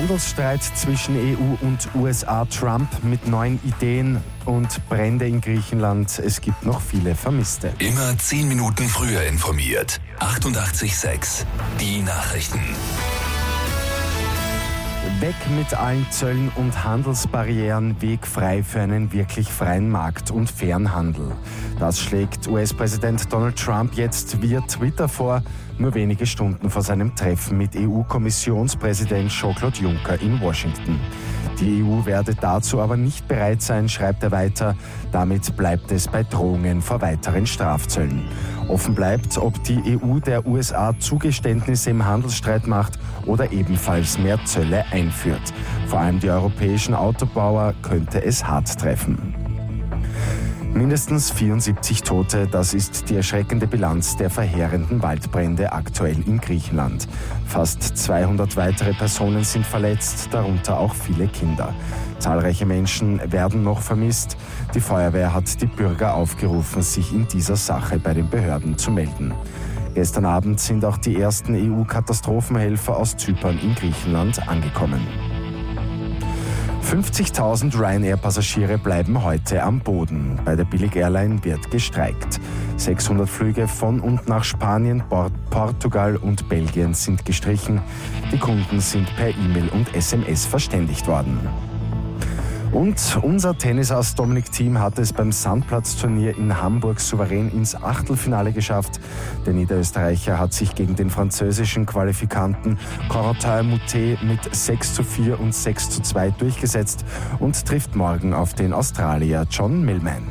Handelsstreit zwischen EU und USA, Trump mit neuen Ideen und Brände in Griechenland. Es gibt noch viele Vermisste. Immer zehn Minuten früher informiert. 88,6. Die Nachrichten. Weg mit allen Zöllen und Handelsbarrieren, Weg frei für einen wirklich freien Markt und fairen Handel. Das schlägt US-Präsident Donald Trump jetzt via Twitter vor, nur wenige Stunden vor seinem Treffen mit EU-Kommissionspräsident Jean-Claude Juncker in Washington. Die EU werde dazu aber nicht bereit sein, schreibt er weiter. Damit bleibt es bei Drohungen vor weiteren Strafzöllen. Offen bleibt, ob die EU der USA Zugeständnisse im Handelsstreit macht oder ebenfalls mehr Zölle einführt. Vor allem die europäischen Autobauer könnte es hart treffen. Mindestens 74 Tote, das ist die erschreckende Bilanz der verheerenden Waldbrände aktuell in Griechenland. Fast 200 weitere Personen sind verletzt, darunter auch viele Kinder. Zahlreiche Menschen werden noch vermisst. Die Feuerwehr hat die Bürger aufgerufen, sich in dieser Sache bei den Behörden zu melden. Gestern Abend sind auch die ersten EU-Katastrophenhelfer aus Zypern in Griechenland angekommen. 50.000 Ryanair-Passagiere bleiben heute am Boden. Bei der Billig Airline wird gestreikt. 600 Flüge von und nach Spanien, Portugal und Belgien sind gestrichen. Die Kunden sind per E-Mail und SMS verständigt worden. Und unser Tennisass Dominik Thiem hat es beim Sandplatzturnier in Hamburg souverän ins Achtelfinale geschafft. Der Niederösterreicher hat sich gegen den französischen Qualifikanten Corentin Moutet mit 6 zu 4 und 6 zu 2 durchgesetzt und trifft morgen auf den Australier John Millman.